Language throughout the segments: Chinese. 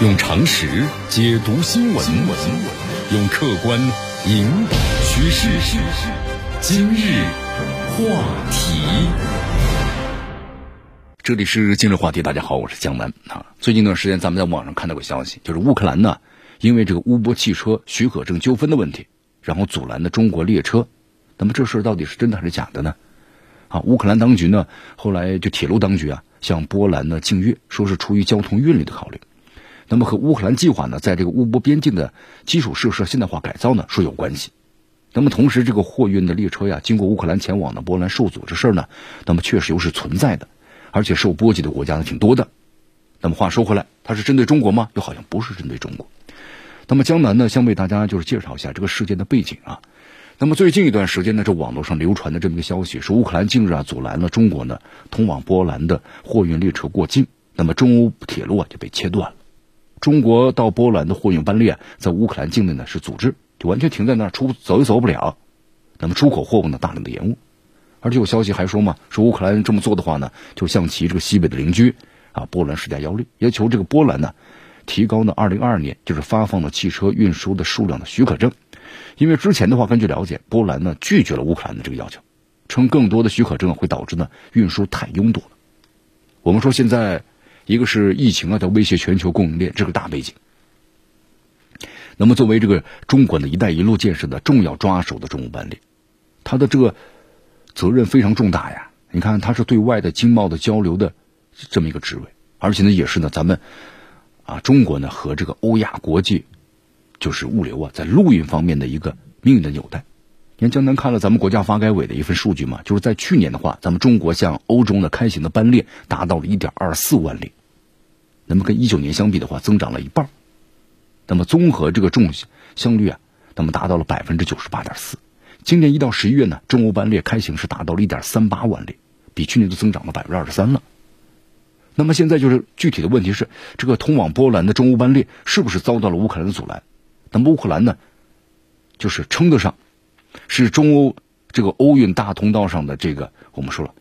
用常识解读新闻，用客观引导趋势。今日话题，这里是今日话题。大家好，我是江南啊。最近一段时间，咱们在网上看到个消息，就是乌克兰呢，因为这个乌波汽车许可证纠纷的问题，然后阻拦的中国列车。那么这事到底是真的还是假的呢？啊，乌克兰当局呢，后来就铁路当局啊，向波兰呢禁运，说是出于交通运力的考虑。那么和乌克兰计划呢，在这个乌波边境的基础设施现代化改造呢，是有关系。那么同时，这个货运的列车呀，经过乌克兰前往的波兰受阻这事儿呢，那么确实又是存在的，而且受波及的国家呢挺多的。那么话说回来，它是针对中国吗？又好像不是针对中国。那么江南呢，先为大家就是介绍一下这个事件的背景啊。那么最近一段时间呢，这网络上流传的这么一个消息，是乌克兰近日啊阻拦了中国呢通往波兰的货运列车过境，那么中欧铁路啊就被切断了，中国到波兰的货运班列在乌克兰境内呢是阻滞，就完全停在那儿出走也走不了，那么出口货物呢大量的延误，而且有消息还说嘛，说乌克兰这么做的话呢，就向其这个西北的邻居啊波兰施加压力，要求这个波兰呢提高呢二零二二年就是发放的汽车运输的数量的许可证。因为之前的话，根据了解，波兰呢拒绝了乌克兰的这个要求，称更多的许可证会导致呢运输太拥堵了。我们说现在一个是疫情啊在威胁全球供应链，这个大背景。那么作为这个中国的一带一路建设的重要抓手的中欧班列，它的这个责任非常重大呀。你看，它是对外的经贸的交流的这么一个职位，而且呢也是呢咱们啊中国呢和这个欧亚国际。就是物流啊，在陆运方面的一个命运的纽带。你看江南看了咱们国家发改委的一份数据嘛，就是在去年的话，咱们中国向欧洲呢开行的班列达到了一点二四万列，那么跟一九年相比的话，增长了一半。那么综合这个重相率啊，那么达到了百分之九十八点四。今年一到十一月呢，中欧班列开行是达到了一点三八万列，比去年都增长了百分之二十三了。那么现在就是具体的问题是，这个通往波兰的中欧班列是不是遭到了乌克兰的阻拦？那么乌克兰呢，就是称得上是中欧这个欧运大通道上的这个我们说了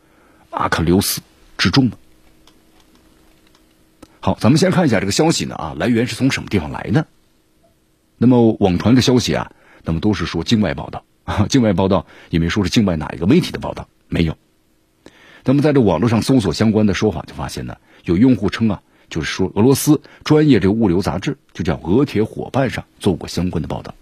阿克琉斯之众的。好，咱们先看一下这个消息呢啊，来源是从什么地方来的？那么网传的消息啊，那么都是说境外报道啊，境外报道也没说是境外哪一个媒体的报道，没有。那么在这网络上搜索相关的说法，就发现呢，有用户称啊。就是说，俄罗斯专业这个物流杂志就叫《俄铁伙伴》上做过相关的报道。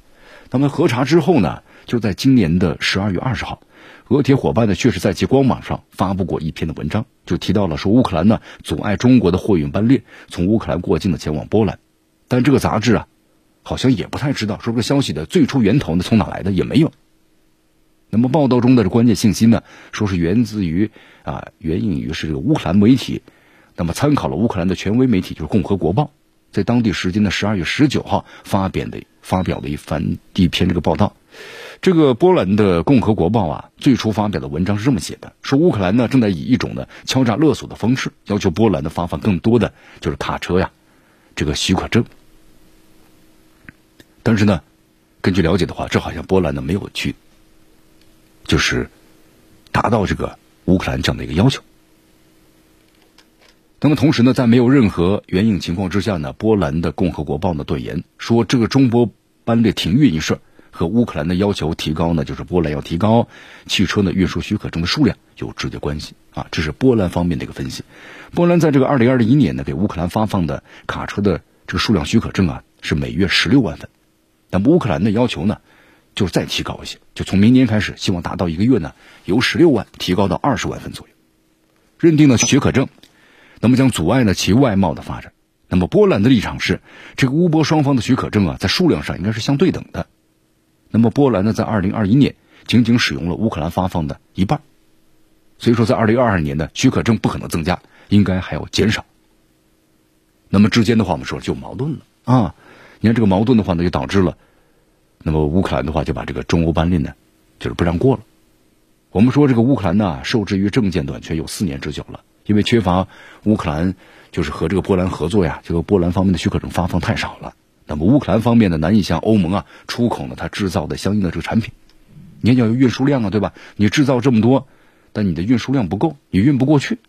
他们核查之后呢，就在今年的十二月二十号，《俄铁伙伴》呢确实在其官网上发布过一篇的文章，就提到了说乌克兰呢阻碍中国的货运班列从乌克兰过境的前往波兰。但这个杂志啊，好像也不太知道说这个消息的最初源头呢从哪来的也没有。那么报道中的这关键信息呢，说是源自于啊援引于是这个乌克兰媒体。那么，参考了乌克兰的权威媒体，就是《共和国报》在当地时间的十二月十九号发表的发表的一番一篇这个报道。这个波兰的《共和国报》啊，最初发表的文章是这么写的：说乌克兰呢正在以一种呢敲诈勒索的方式，要求波兰呢发放更多的就是卡车呀这个许可证。但是呢，根据了解的话，这好像波兰呢没有去就是达到这个乌克兰这样的一个要求。那么同时呢，在没有任何援引情况之下呢，波兰的《共和国报》呢断言说，这个中波班列停运一事和乌克兰的要求提高呢，就是波兰要提高汽车呢运输许可证的数量有直接关系啊。这是波兰方面的一个分析。波兰在这个二零二一年呢，给乌克兰发放的卡车的这个数量许可证啊，是每月十六万份。那么乌克兰的要求呢，就是再提高一些，就从明年开始，希望达到一个月呢由十六万提高到二十万份左右。认定了许可证。那么将阻碍了其外贸的发展。那么波兰的立场是，这个乌波双方的许可证啊，在数量上应该是相对等的。那么波兰呢，在二零二一年仅仅使用了乌克兰发放的一半，所以说在二零二二年呢，许可证不可能增加，应该还要减少。那么之间的话，我们说就矛盾了啊。你看这个矛盾的话呢，就导致了，那么乌克兰的话就把这个中欧班列呢，就是不让过了。我们说这个乌克兰呢，受制于证件短缺有四年之久了。因为缺乏乌克兰就是和这个波兰合作呀，这个波兰方面的许可证发放太少了，那么乌克兰方面呢难以向欧盟啊出口呢它制造的相应的这个产品，你要有运输量啊，对吧？你制造这么多，但你的运输量不够，你运不过去。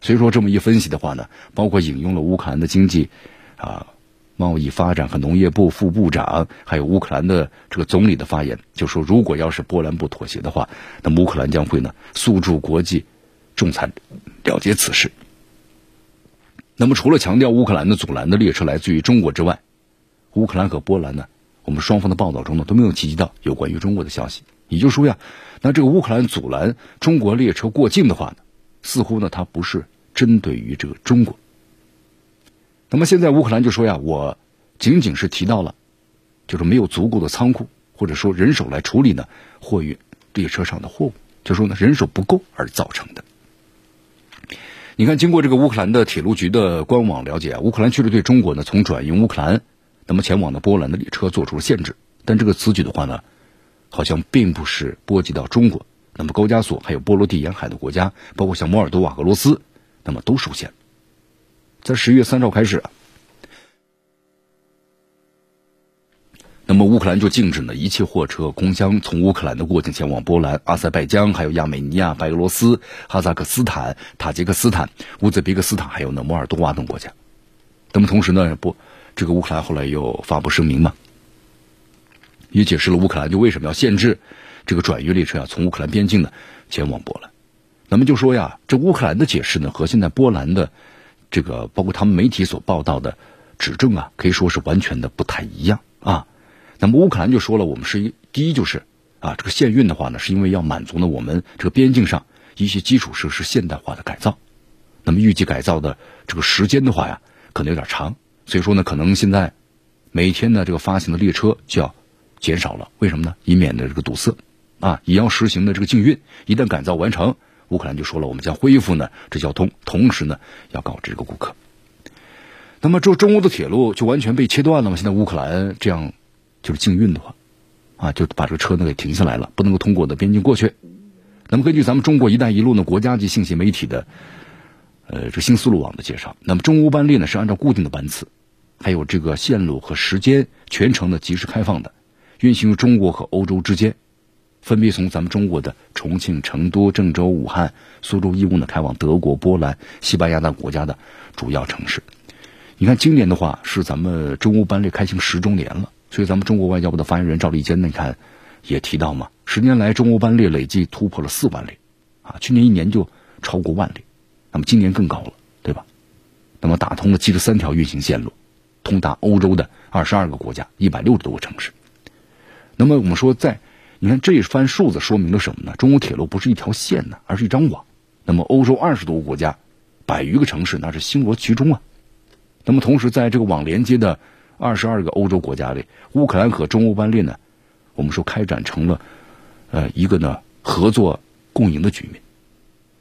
所以说这么一分析的话呢，包括引用了乌克兰的经济啊贸易发展和农业部副部长，还有乌克兰的这个总理的发言，就说如果要是波兰不妥协的话，那乌克兰将会呢诉诸国际仲裁了结此事。那么除了强调乌克兰的阻拦的列车来自于中国之外，乌克兰和波兰呢，我们双方的报道中呢都没有提及到有关于中国的消息。也就是说呀，那这个乌克兰阻拦中国列车过境的话呢，似乎呢它不是针对于这个中国。那么现在乌克兰就说呀，我仅仅是提到了，就是没有足够的仓库或者说人手来处理呢货运列车上的货物，就说呢人手不够而造成的。你看，经过这个乌克兰的铁路局的官网了解啊，乌克兰确实对中国呢从转运乌克兰那么前往的波兰的列车做出了限制，但这个此举的话呢。好像并不是波及到中国，那么高加索还有波罗的沿海的国家，包括像摩尔多瓦、俄罗斯，那么都受限。在十月三号开始，那么乌克兰就禁止呢一切货车空箱从乌克兰的过境前往波兰、阿塞拜疆、还有亚美尼亚、白俄罗斯、哈萨克斯坦、塔吉克斯坦、乌兹别克斯坦，还有呢摩尔多瓦等国家。那么同时呢，不，这个乌克兰后来又发布声明嘛。也解释了乌克兰就为什么要限制这个转运列车啊从乌克兰边境呢前往波兰。那么就说呀，这乌克兰的解释呢和现在波兰的这个包括他们媒体所报道的指证啊，可以说是完全的不太一样啊。那么乌克兰就说了，我们是一第一就是啊，这个限运的话呢，是因为要满足呢我们这个边境上一些基础设施现代化的改造。那么预计改造的这个时间的话呀，可能有点长，所以说呢，可能现在每天呢这个发行的列车就要。减少了，为什么呢？以免的这个堵塞，啊，也要实行的这个禁运。一旦改造完成，乌克兰就说了，我们将恢复呢这交通，同时呢要告知这个顾客。那么这中欧的铁路就完全被切断了吗？现在乌克兰这样就是禁运的话，啊，就把这个车呢给停下来了，不能够通过的边境过去。那么根据咱们中国“一带一路”呢国家级信息媒体的，呃，这新丝路网的介绍，那么中欧班列呢是按照固定的班次，还有这个线路和时间全程的及时开放的。运行于中国和欧洲之间，分别从咱们中国的重庆、成都、郑州、武汉、苏州、义乌呢开往德国、波兰、西班牙等国家的主要城市。你看，今年的话是咱们中欧班列开行十周年了，所以咱们中国外交部的发言人赵立坚，你看也提到嘛，十年来中欧班列累计突破了四万列，啊，去年一年就超过万列，那么今年更高了，对吧？那么打通了七十三条运行线路，通达欧洲的二十二个国家、一百六十多个城市。那么我们说，在你看这一番数字说明了什么呢？中国铁路不是一条线呢，而是一张网。那么欧洲二十多个国家，百余个城市，那是星罗棋中啊。那么同时，在这个网连接的二十二个欧洲国家里，乌克兰和中欧班列呢，我们说开展成了呃一个呢合作共赢的局面。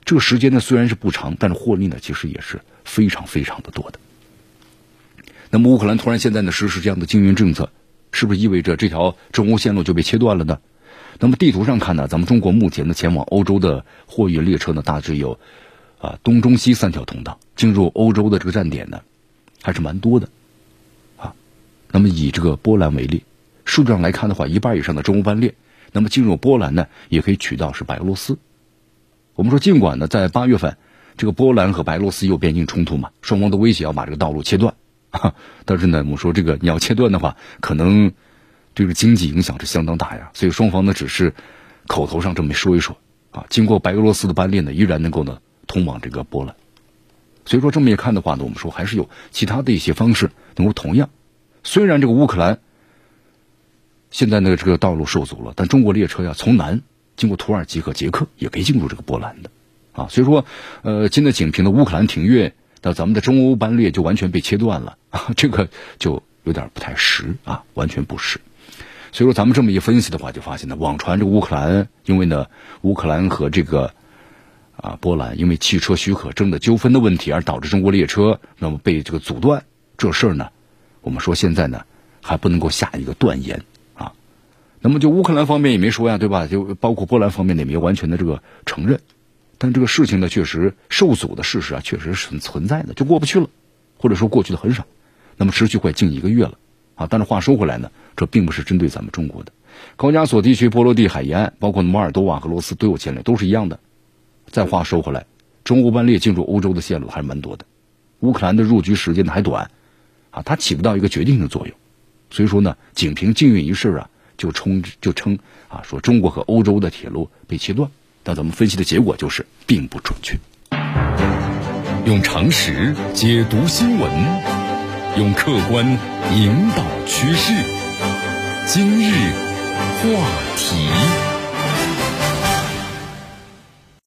这个时间呢虽然是不长，但是获利呢其实也是非常非常的多的。那么乌克兰突然现在呢实施这样的经营政策。是不是意味着这条中欧线路就被切断了呢？那么地图上看呢，咱们中国目前呢前往欧洲的货运列车呢，大致有啊东中西三条通道，进入欧洲的这个站点呢，还是蛮多的。那么以这个波兰为例，数量来看的话，一半以上的中欧班列，那么进入波兰呢，也可以取到是白俄罗斯。我们说，尽管呢，在八月份，这个波兰和白俄罗斯有边境冲突嘛，双方都威胁要把这个道路切断。但是呢，我们说这个你要切断的话，可能这个经济影响是相当大呀。所以双方呢只是口头上这么说一说啊。经过白俄罗斯的班列呢，依然能够呢通往这个波兰。所以说这么一看的话呢，我们说还是有其他的一些方式能够同样。虽然这个乌克兰现在呢这个道路受阻了，但中国列车呀从南经过土耳其和捷克也可以进入这个波兰的啊。所以说，呃，现在仅凭的乌克兰停运。那咱们的中欧班列就完全被切断了 啊，这个就有点不太实啊，完全不实。所以说咱们这么一分析的话，就发现呢，网传这个乌克兰因为呢乌克兰和这个啊波兰因为汽车许可证的纠纷的问题而导致中国列车那么被这个阻断，这事儿呢，我们说现在呢还不能够下一个断言啊。那么就乌克兰方面也没说呀，对吧？就包括波兰方面也没完全的这个承认。但这个事情呢，确实受阻的事实啊，确实是存在的，就过不去了，或者说过去的很少，那么持续快近一个月了啊。但是话说回来呢，这并不是针对咱们中国的，高加索地区、波罗的海沿岸，包括摩尔多瓦、俄罗斯都有牵连，都是一样的。再话说回来，中乌班列进入欧洲的线路还是蛮多的，乌克兰的入局时间还短，啊，它起不到一个决定性作用。所以说呢，仅凭禁运一事啊，就冲就称啊说中国和欧洲的铁路被切断，但咱们分析的结果就是并不准确。用常识解读新闻，用客观引导趋势。今日话题。